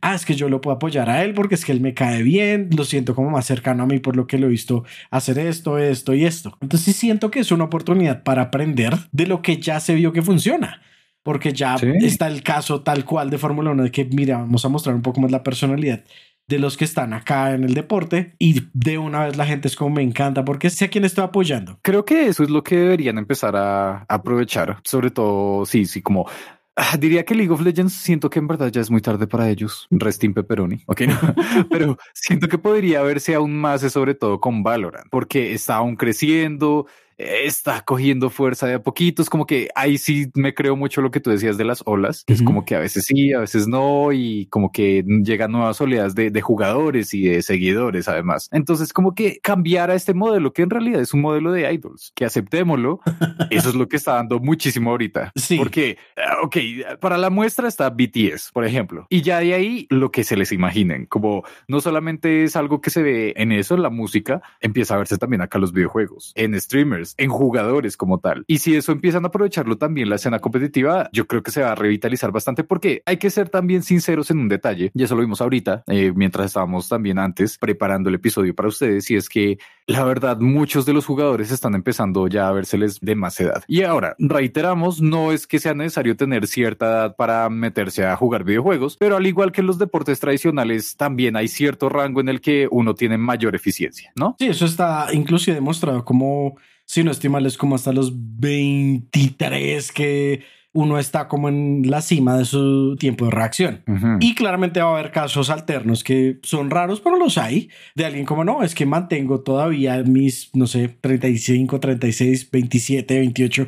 ah, es que yo lo puedo apoyar a él porque es que él me cae bien, lo siento como más cercano a mí por lo que lo he visto hacer esto, esto y esto. Entonces sí siento que es una oportunidad para aprender de lo que ya se vio que funciona porque ya está el caso tal cual de Fórmula 1 de que, mira, vamos a mostrar un poco más la personalidad de los que están acá en el deporte y de una vez la gente es como me encanta porque sé a quién estoy apoyando. Creo que eso es lo que deberían empezar a aprovechar, sobre todo, sí, sí, como ah, Diría que League of Legends siento que en verdad ya es muy tarde para ellos. Resting Pepperoni. Ok, no. pero siento que podría verse aún más, sobre todo con Valorant, porque está aún creciendo está cogiendo fuerza de a poquitos, como que ahí sí me creo mucho lo que tú decías de las olas, que es como que a veces sí, a veces no, y como que llegan nuevas oleadas de, de, jugadores y de seguidores además. Entonces como que cambiar a este modelo, que en realidad es un modelo de idols, que aceptémoslo, eso es lo que está dando muchísimo ahorita. Sí. Porque, ah, ok, para la muestra está BTS, por ejemplo, y ya de ahí lo que se les imaginen, como no solamente es algo que se ve en eso, en la música, empieza a verse también acá los videojuegos, en streamers, en jugadores como tal. Y si eso empiezan a aprovecharlo también la escena competitiva, yo creo que se va a revitalizar bastante porque hay que ser también sinceros en un detalle. Y eso lo vimos ahorita, eh, mientras estábamos también antes preparando el episodio para ustedes. Y es que la verdad, muchos de los jugadores están empezando ya a vérseles de más edad. Y ahora, reiteramos, no es que sea necesario tener cierta edad para meterse a jugar videojuegos, pero al igual que en los deportes tradicionales, también hay cierto rango en el que uno tiene mayor eficiencia, ¿no? Sí, eso está incluso demostrado como, si no estoy mal, es como hasta los 23 que uno está como en la cima de su tiempo de reacción. Y claramente va a haber casos alternos que son raros, pero los hay, de alguien como no, es que mantengo todavía mis, no sé, 35, 36, 27, 28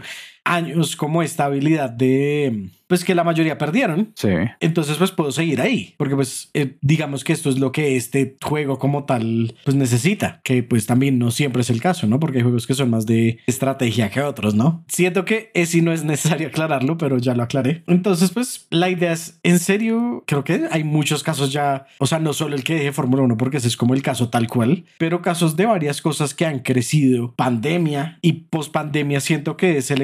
años como estabilidad de pues que la mayoría perdieron. Sí. Entonces pues puedo seguir ahí, porque pues eh, digamos que esto es lo que este juego como tal pues necesita, que pues también no siempre es el caso, ¿no? Porque hay juegos que son más de estrategia que otros, ¿no? Siento que ese no es necesario aclararlo, pero ya lo aclaré. Entonces pues la idea es, en serio, creo que hay muchos casos ya, o sea, no solo el que deje Fórmula 1, porque ese es como el caso tal cual, pero casos de varias cosas que han crecido, pandemia y post pandemia siento que es el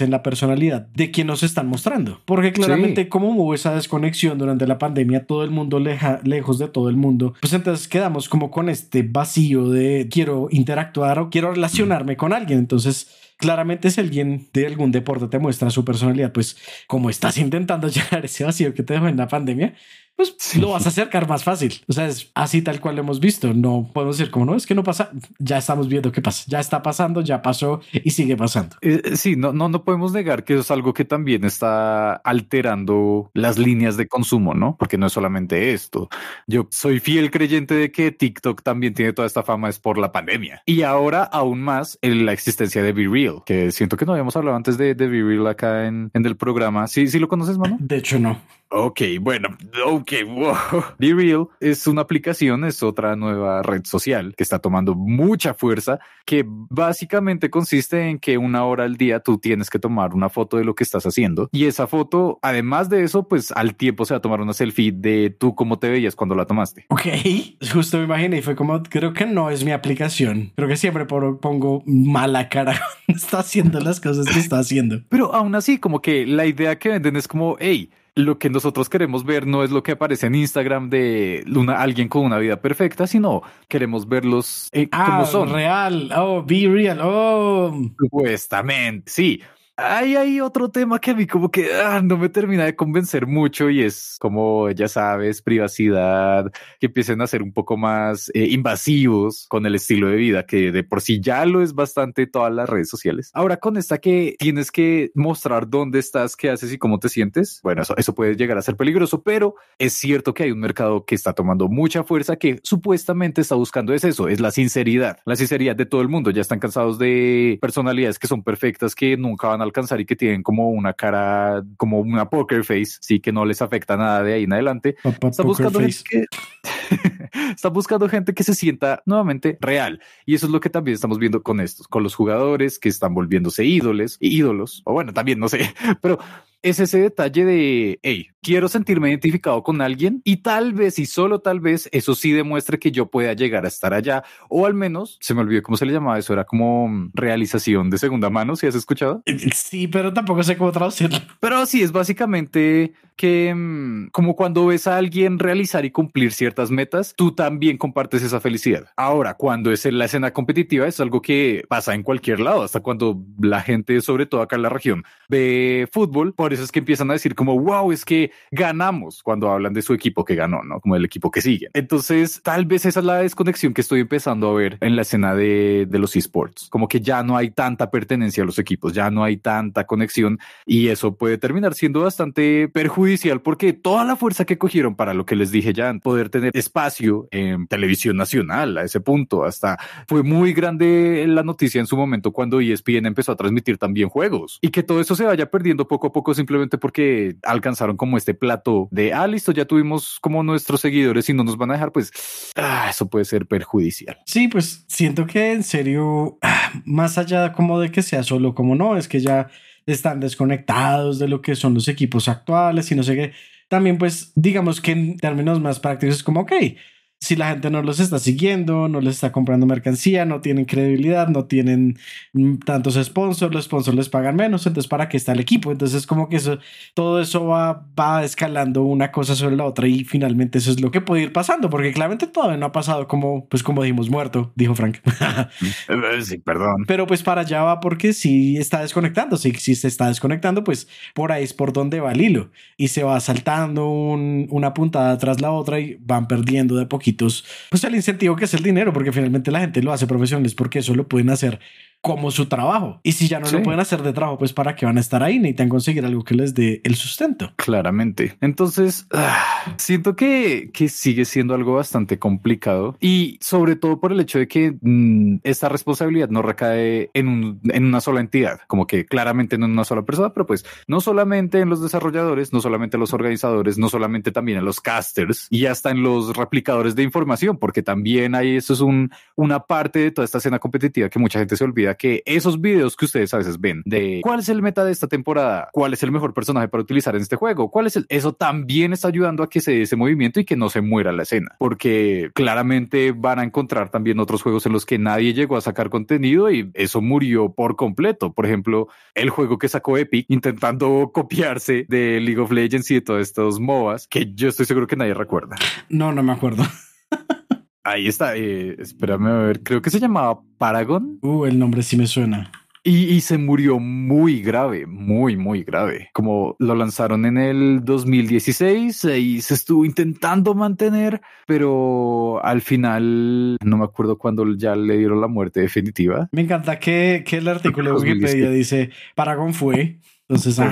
en la personalidad de quien nos están mostrando. Porque claramente, como hubo esa desconexión durante la pandemia, todo el mundo leja, lejos de todo el mundo, pues entonces quedamos como con este vacío de quiero interactuar o quiero relacionarme con alguien. Entonces, claramente si alguien de algún deporte te muestra su personalidad, pues como estás intentando llenar ese vacío que te dejó en la pandemia, pues lo vas a acercar más fácil. O sea, es así tal cual lo hemos visto. No podemos decir como no, es que no pasa. Ya estamos viendo qué pasa. Ya está pasando, ya pasó y sigue pasando. Eh, eh, sí, no, no, no podemos negar que eso es algo que también está alterando las líneas de consumo, ¿no? Porque no es solamente esto. Yo soy fiel creyente de que TikTok también tiene toda esta fama es por la pandemia. Y ahora aún más en la existencia de Be Real, que siento que no habíamos hablado antes de, de Be Real acá en, en el programa. Sí, sí lo conoces, mano. De hecho, no. Ok, bueno, ok, wow. Be Real es una aplicación, es otra nueva red social que está tomando mucha fuerza, que básicamente consiste en que una hora al día tú tienes que tomar una foto de lo que estás haciendo y esa foto, además de eso, pues al tiempo se va a tomar una selfie de tú cómo te veías cuando la tomaste. Ok, justo me imaginé y fue como, creo que no es mi aplicación. Creo que siempre pongo mala cara cuando está haciendo las cosas que está haciendo. Pero aún así, como que la idea que venden es como, hey, lo que nosotros queremos ver no es lo que aparece en Instagram de una, alguien con una vida perfecta, sino queremos verlos eh, como Ah, son. real. Oh, be real. Oh. Supuestamente, sí. Hay, hay otro tema que a mí como que ah, no me termina de convencer mucho y es como, ya sabes, privacidad, que empiecen a ser un poco más eh, invasivos con el estilo de vida, que de por sí ya lo es bastante todas las redes sociales. Ahora con esta que tienes que mostrar dónde estás, qué haces y cómo te sientes, bueno, eso, eso puede llegar a ser peligroso, pero es cierto que hay un mercado que está tomando mucha fuerza que supuestamente está buscando es eso, es la sinceridad, la sinceridad de todo el mundo. Ya están cansados de personalidades que son perfectas, que nunca van a alcanzar y que tienen como una cara, como una poker face, sí, que no les afecta nada de ahí en adelante. Papá Está Poker buscando, gente Face. que, está buscando gente que se sienta nuevamente real. Y eso es lo que también estamos viendo con estos, con los jugadores que están volviéndose ídoles, ídolos, o bueno, también no sé, pero es ese detalle de, hey, quiero sentirme identificado con alguien y tal vez y solo tal vez eso sí demuestre que yo pueda llegar a estar allá o al menos, se me olvidó cómo se le llamaba eso, era como mm, realización de segunda mano, si has escuchado. Sí, pero tampoco sé cómo traducirlo. Pero sí, es básicamente que mm, como cuando ves a alguien realizar y cumplir ciertas metas, tú también compartes esa felicidad. Ahora, cuando es en la escena competitiva, es algo que pasa en cualquier lado, hasta cuando la gente, sobre todo acá en la región, ve fútbol, por eso es que empiezan a decir como, wow, es que ganamos cuando hablan de su equipo que ganó, ¿no? Como el equipo que sigue. Entonces, tal vez esa es la desconexión que estoy empezando a ver en la escena de, de los esports, como que ya no hay tanta pertenencia a los equipos, ya no hay tanta conexión y eso puede terminar siendo bastante perjudicial porque toda la fuerza que cogieron para lo que les dije ya, poder tener espacio en televisión nacional a ese punto, hasta fue muy grande la noticia en su momento cuando ESPN empezó a transmitir también juegos y que todo eso se vaya perdiendo poco a poco simplemente porque alcanzaron como este plato de, ah, listo, ya tuvimos como nuestros seguidores y no nos van a dejar, pues ah, eso puede ser perjudicial. Sí, pues siento que en serio, ah, más allá como de que sea solo como no, es que ya están desconectados de lo que son los equipos actuales y no sé qué. También pues digamos que en términos más prácticos es como, ok, si la gente no los está siguiendo, no les está comprando mercancía, no tienen credibilidad, no tienen mm, tantos sponsors, los sponsors les pagan menos, entonces para qué está el equipo. Entonces como que eso, todo eso va, va escalando una cosa sobre la otra y finalmente eso es lo que puede ir pasando, porque claramente todavía no ha pasado como, pues como dijimos, muerto, dijo Frank. Eh, sí, perdón. Pero pues para allá va porque si está desconectando, si, si se está desconectando, pues por ahí es por donde va el hilo y se va saltando una puntada tras la otra y van perdiendo de pues el incentivo que es el dinero, porque finalmente la gente lo hace profesionales porque eso lo pueden hacer como su trabajo. Y si ya no lo pueden hacer de trabajo, pues para qué van a estar ahí, necesitan conseguir algo que les dé el sustento. Claramente. Entonces, ah, siento que, que sigue siendo algo bastante complicado y sobre todo por el hecho de que mm, esta responsabilidad no recae en, en una sola entidad, como que claramente no en una sola persona, pero pues no solamente en los desarrolladores, no solamente en los organizadores, no solamente también en los casters y hasta en los replicadores de información, porque también hay eso es un, una parte de toda esta escena competitiva que mucha gente se olvida que esos videos que ustedes a veces ven de cuál es el meta de esta temporada, cuál es el mejor personaje para utilizar en este juego, cuál es el, eso también está ayudando a que se dé ese movimiento y que no se muera la escena, porque claramente van a encontrar también otros juegos en los que nadie llegó a sacar contenido y eso murió por completo. Por ejemplo, el juego que sacó Epic intentando copiarse de League of Legends y de todos estos MOBAs que yo estoy seguro que nadie recuerda. No, no me acuerdo. Ahí está. Eh, espérame a ver. Creo que se llamaba Paragon. Uh, el nombre sí me suena. Y, se murió muy grave, muy, muy grave. Como lo lanzaron en el 2016 y se estuvo intentando mantener, pero al final no me acuerdo cuándo ya le dieron la muerte definitiva. Me encanta que, que el artículo de Wikipedia dice Paragon fue entonces,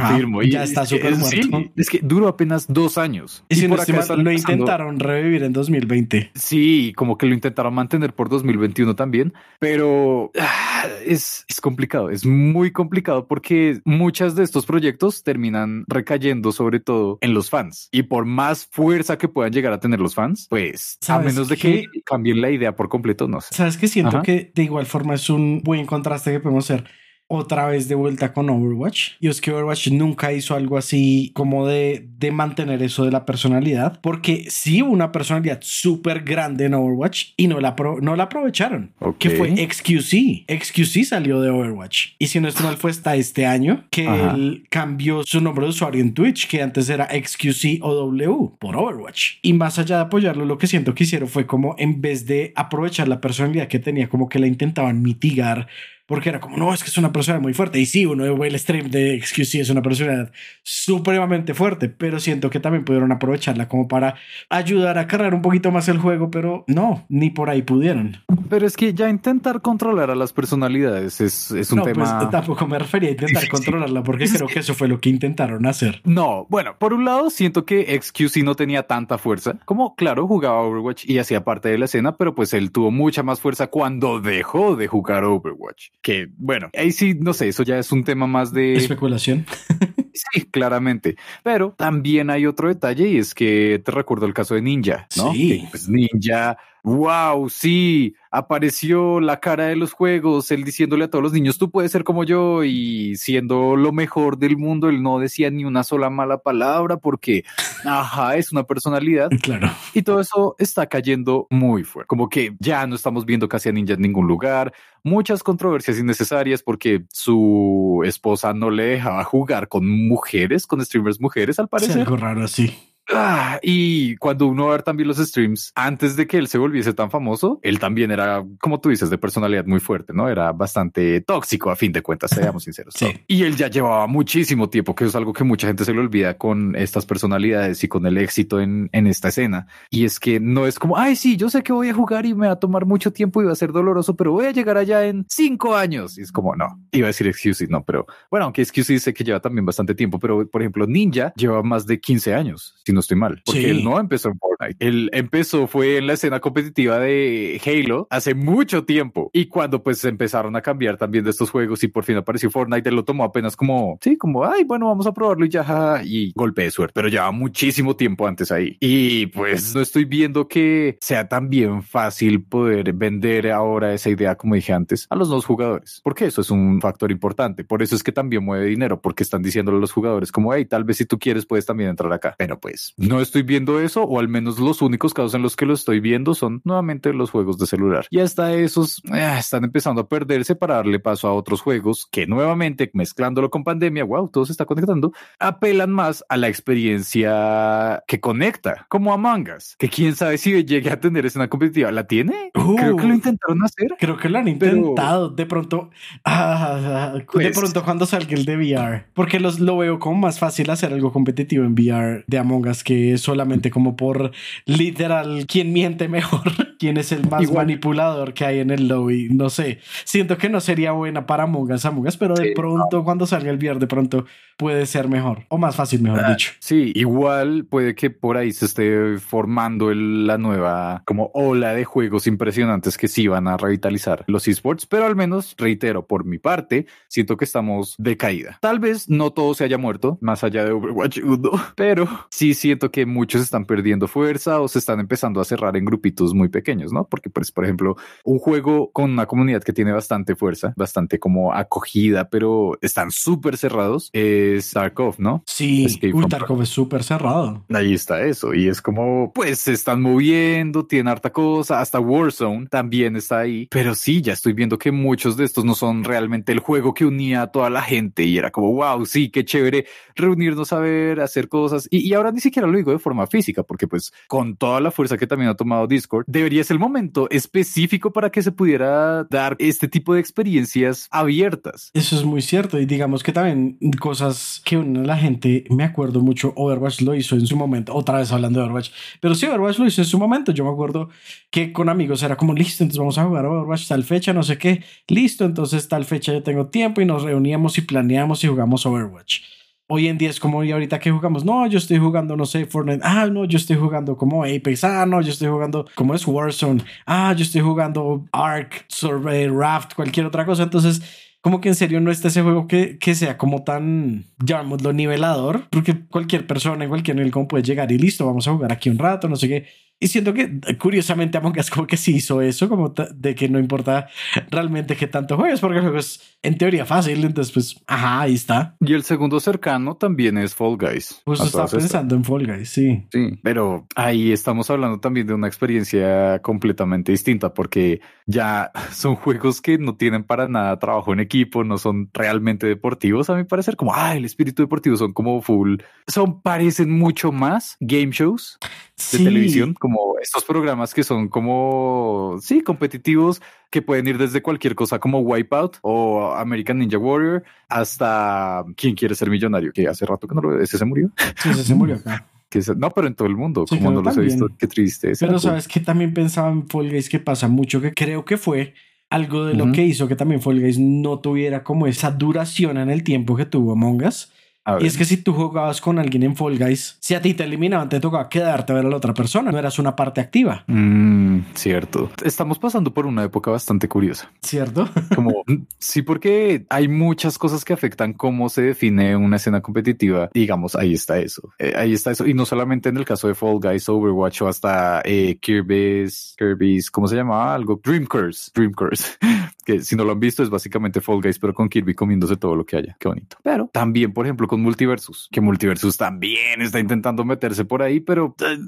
ya está súper muerto. es que duró apenas dos años. Y, si por lo intentaron revivir en 2020. Sí, como que lo intentaron mantener por 2021 también, pero ah, es, es complicado, es muy complicado porque muchas de estos proyectos terminan recayendo sobre todo en los fans. Y por más fuerza que puedan llegar a tener los fans, pues a menos de que, cambien la idea por completo, no sé. Sabes que siento que de igual forma es un buen contraste que podemos hacer otra vez de vuelta con Overwatch. Y es que Overwatch nunca hizo algo así como de, de mantener eso de la personalidad, porque sí hubo una personalidad súper grande en Overwatch y no la, no la aprovecharon, que fue XQC. XQC salió de Overwatch. Y si no esto mal fue hasta este año que él cambió su nombre de usuario en Twitch, que antes era XQCOW por Overwatch. Y más allá de apoyarlo, lo que siento que hicieron fue como en vez de aprovechar la personalidad que tenía, como que la intentaban mitigar porque era como, no, es que es una persona muy fuerte. Y sí, uno ve el stream de XQC, es una persona supremamente fuerte, pero siento que también pudieron aprovecharla como para ayudar a cargar un poquito más el juego, pero no, ni por ahí pudieron. Pero es que ya intentar controlar a las personalidades es, es un no, pues, tema. Pues, tampoco me refería a intentar controlarla, porque creo que eso fue lo que intentaron hacer. No, bueno, por un lado, siento que XQC no tenía tanta fuerza. Como, claro, jugaba Overwatch y hacía parte de la escena, pero pues él tuvo mucha más fuerza cuando dejó de jugar Overwatch que bueno, ahí sí, no sé, eso ya es un tema más de especulación. sí, claramente. Pero también hay otro detalle y es que te recuerdo el caso de Ninja, ¿no? Sí. pues Ninja wow, sí, apareció la cara de los juegos, él diciéndole a todos los niños, tú puedes ser como yo y siendo lo mejor del mundo, él no decía ni una sola mala palabra porque, ajá, es una personalidad. Claro. Y todo eso está cayendo muy fuerte, como que ya no estamos viendo casi a Ninja en ningún lugar, muchas controversias innecesarias porque su esposa no le dejaba jugar con mujeres, con streamers mujeres al parecer. algo raro así. Ah, y cuando uno ver también los streams, antes de que él se volviese tan famoso, él también era, como tú dices, de personalidad muy fuerte, ¿no? Era bastante tóxico a fin de cuentas, seamos sinceros. sí. Y él ya llevaba muchísimo tiempo, que es algo que mucha gente se le olvida con estas personalidades y con el éxito en, en esta escena. Y es que no es como, ay, sí, yo sé que voy a jugar y me va a tomar mucho tiempo y va a ser doloroso, pero voy a llegar allá en cinco años. Y es como, no, iba a decir excuse, no, pero bueno, aunque excuse sé que lleva también bastante tiempo, pero por ejemplo, Ninja lleva más de 15 años no estoy mal, porque él no empezó en Fortnite. Él empezó, fue en la escena competitiva de Halo hace mucho tiempo. Y cuando pues empezaron a cambiar también de estos juegos y por fin apareció Fortnite, él lo tomó apenas como, sí, como, ay, bueno, vamos a probarlo y ya, y golpe de suerte, pero lleva muchísimo tiempo antes ahí. Y pues no estoy viendo que sea tan bien fácil poder vender ahora esa idea, como dije antes, a los nuevos jugadores, porque eso es un factor importante. Por eso es que también mueve dinero, porque están diciéndole a los jugadores como, hey, tal vez si tú quieres puedes también entrar acá. Pero pues pues no estoy viendo eso, o al menos los únicos casos en los que lo estoy viendo son nuevamente los juegos de celular. Y hasta esos eh, están empezando a perderse para darle paso a otros juegos que nuevamente, mezclándolo con pandemia, wow, todo se está conectando, apelan más a la experiencia que conecta, como Among Us, que quién sabe si llegue a tener escena competitiva. ¿La tiene? creo que lo intentaron hacer. Creo que lo han intentado. De pronto, ah, de pues pronto cuando salga el de VR, porque los, lo veo como más fácil hacer algo competitivo en VR de Among Us que solamente como por literal quién miente mejor, quién es el más manipulador que hay en el lobby. No sé, siento que no sería buena para Among Us, Among Us pero de pronto cuando salga el VR, de pronto puede ser mejor o más fácil, mejor ah, dicho. Sí, igual puede que por ahí se esté formando la nueva como ola de juegos impresionantes que sí van a revitalizar los esports, pero al menos reitero, por mi parte, siento que estamos de caída. Tal vez no todo se haya muerto, más allá de Overwatch 1, pero sí siento que muchos están perdiendo fuerza o se están empezando a cerrar en grupitos muy pequeños, ¿no? Porque, pues, por ejemplo, un juego con una comunidad que tiene bastante fuerza, bastante como acogida, pero están súper cerrados. Es Tarkov, ¿no? Sí, Tarkov es súper cerrado. Ahí está eso. Y es como, pues se están moviendo, tiene harta cosa. Hasta Warzone también está ahí. Pero sí, ya estoy viendo que muchos de estos no son realmente el juego que unía a toda la gente. Y era como, wow, sí, qué chévere reunirnos a ver, hacer cosas. Y, y ahora ni siquiera lo digo de forma física, porque pues con toda la fuerza que también ha tomado Discord, debería ser el momento específico para que se pudiera dar este tipo de experiencias abiertas. Eso es muy cierto. Y digamos que también cosas que una la gente, me acuerdo mucho, Overwatch lo hizo en su momento, otra vez hablando de Overwatch, pero sí, Overwatch lo hizo en su momento. Yo me acuerdo que con amigos era como, listo, entonces vamos a jugar Overwatch tal fecha, no sé qué, listo, entonces tal fecha yo tengo tiempo y nos reuníamos y planeamos y jugamos Overwatch. Hoy en día es como, y ahorita que jugamos, no, yo estoy jugando, no sé, Fortnite, ah, no, yo estoy jugando como Apex, ah, no, yo estoy jugando como es Warzone, ah, yo estoy jugando Ark, Survey, Raft, cualquier otra cosa. Entonces, como que en serio no está ese juego que, que sea como tan, llamémoslo, nivelador, porque cualquier persona en cualquier nivel como puede llegar y listo, vamos a jugar aquí un rato, no sé qué. Y siento que curiosamente Among Us como que sí hizo eso, como de que no importa realmente qué tanto juegues, porque el juego es en teoría fácil, entonces pues, ajá, ahí está. Y el segundo cercano también es Fall Guys. Pues estaba pensando en Fall Guys, sí. Sí, pero ahí estamos hablando también de una experiencia completamente distinta, porque ya son juegos que no tienen para nada trabajo en equipo, no son realmente deportivos, a mi parecer, como, ah, el espíritu deportivo son como full, son, parecen mucho más game shows de televisión, como estos programas que son como, sí, competitivos, que pueden ir desde cualquier cosa como Wipeout o American Ninja Warrior hasta ¿Quién quiere ser millonario? Que hace rato que no lo ese se murió. Sí, ese se murió acá. Que no, pero en todo el mundo, como no los he visto, qué triste. Pero sabes que también pensaba en Fall Guys que pasa mucho, que creo que fue algo de lo que hizo que también Fall Guys no tuviera como esa duración en el tiempo que tuvo Among Us y es que si tú jugabas con alguien en Fall Guys, si a ti te eliminaban, te tocaba quedarte a ver a la otra persona. No eras una parte activa. Mm, cierto. Estamos pasando por una época bastante curiosa. ¿Cierto? Como, sí, porque hay muchas cosas que afectan cómo se define una escena competitiva. Digamos, ahí está eso. Eh, ahí está eso. Y no solamente en el caso de Fall Guys, Overwatch o hasta eh, Kirby's, Kirby's, ¿cómo se llamaba? Algo. Dream Curse. Dream Curse. que si no lo han visto es básicamente Fall Guys, pero con Kirby comiéndose todo lo que haya. Qué bonito. Pero también, por ejemplo, con Multiversus, que Multiversus también está intentando meterse por ahí, pero eh,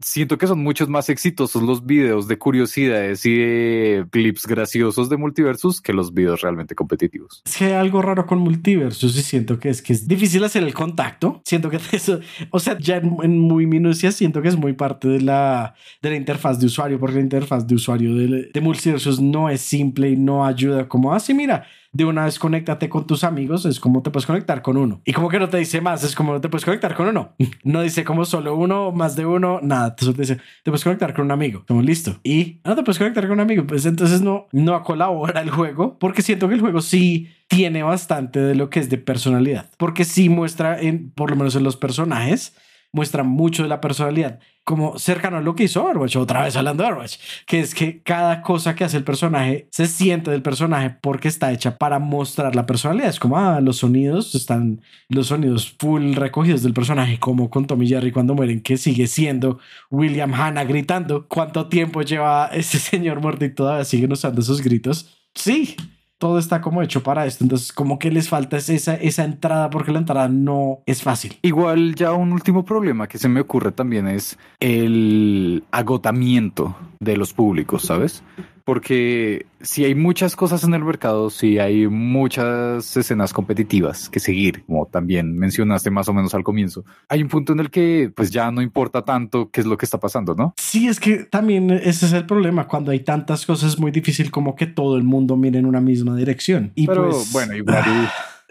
siento que son muchos más exitosos los videos de curiosidades y de clips graciosos de Multiversus que los videos realmente competitivos. Es que hay algo raro con Multiversus y siento que es que es difícil hacer el contacto. Siento que eso, o sea, ya en, muy minucia siento que es muy parte de la, de la interfaz de usuario, porque la interfaz de usuario de, de Multiversus no es simple y no ayuda como así, mira, de una vez conéctate con tus amigos, es como te puedes conectar con uno. Y como que no te dice más, es como te puedes conectar con uno. No dice como solo uno, más de uno, nada. Te dice, te puedes conectar con un amigo. Como listo. Y no te puedes conectar con un amigo. Pues entonces no, no colabora el juego porque siento que el juego sí tiene bastante de lo que es de personalidad. Porque sí muestra, en, por lo menos en los personajes, muestra mucho de la personalidad, como cercano a lo que hizo Overwatch, otra vez hablando de Overwatch, que es que cada cosa que hace el personaje se siente del personaje porque está hecha para mostrar la personalidad. Es como, ah, los sonidos están, los sonidos full recogidos del personaje, como con Tommy Jerry cuando mueren, que sigue siendo William Hanna gritando. ¿Cuánto tiempo lleva ese señor muerto y todavía siguen usando esos gritos? Sí, todo está como hecho para esto. Entonces, como que les falta esa, esa entrada porque la entrada no es fácil. Igual ya un último problema que se me ocurre también es el agotamiento de los públicos, ¿sabes? Porque si hay muchas cosas en el mercado, si hay muchas escenas competitivas que seguir, como también mencionaste más o menos al comienzo, hay un punto en el que pues ya no importa tanto qué es lo que está pasando, ¿no? Sí, es que también ese es el problema, cuando hay tantas cosas es muy difícil como que todo el mundo mire en una misma dirección. Y Pero pues, bueno, igual...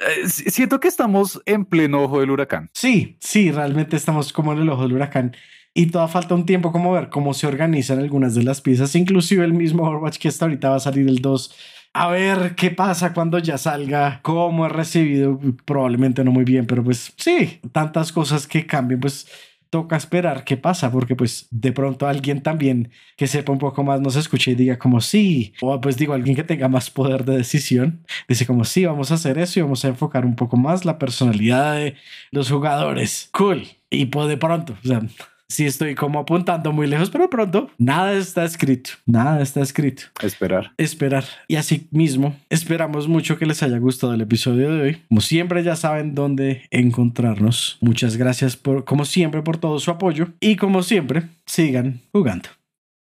eh, Siento que estamos en pleno ojo del huracán. Sí, sí, realmente estamos como en el ojo del huracán y todavía falta un tiempo como ver cómo se organizan algunas de las piezas, inclusive el mismo Overwatch que hasta ahorita va a salir el 2. A ver qué pasa cuando ya salga, cómo es recibido, probablemente no muy bien, pero pues sí, tantas cosas que cambien, pues toca esperar qué pasa, porque pues de pronto alguien también que sepa un poco más nos escuche y diga como sí, o pues digo alguien que tenga más poder de decisión, dice como sí, vamos a hacer eso y vamos a enfocar un poco más la personalidad de los jugadores. Cool. Y pues de pronto, o sea, sí estoy como apuntando muy lejos, pero pronto nada está escrito, nada está escrito. Esperar. Esperar. Y así mismo, esperamos mucho que les haya gustado el episodio de hoy. Como siempre, ya saben dónde encontrarnos. Muchas gracias por, como siempre, por todo su apoyo. Y como siempre, sigan jugando.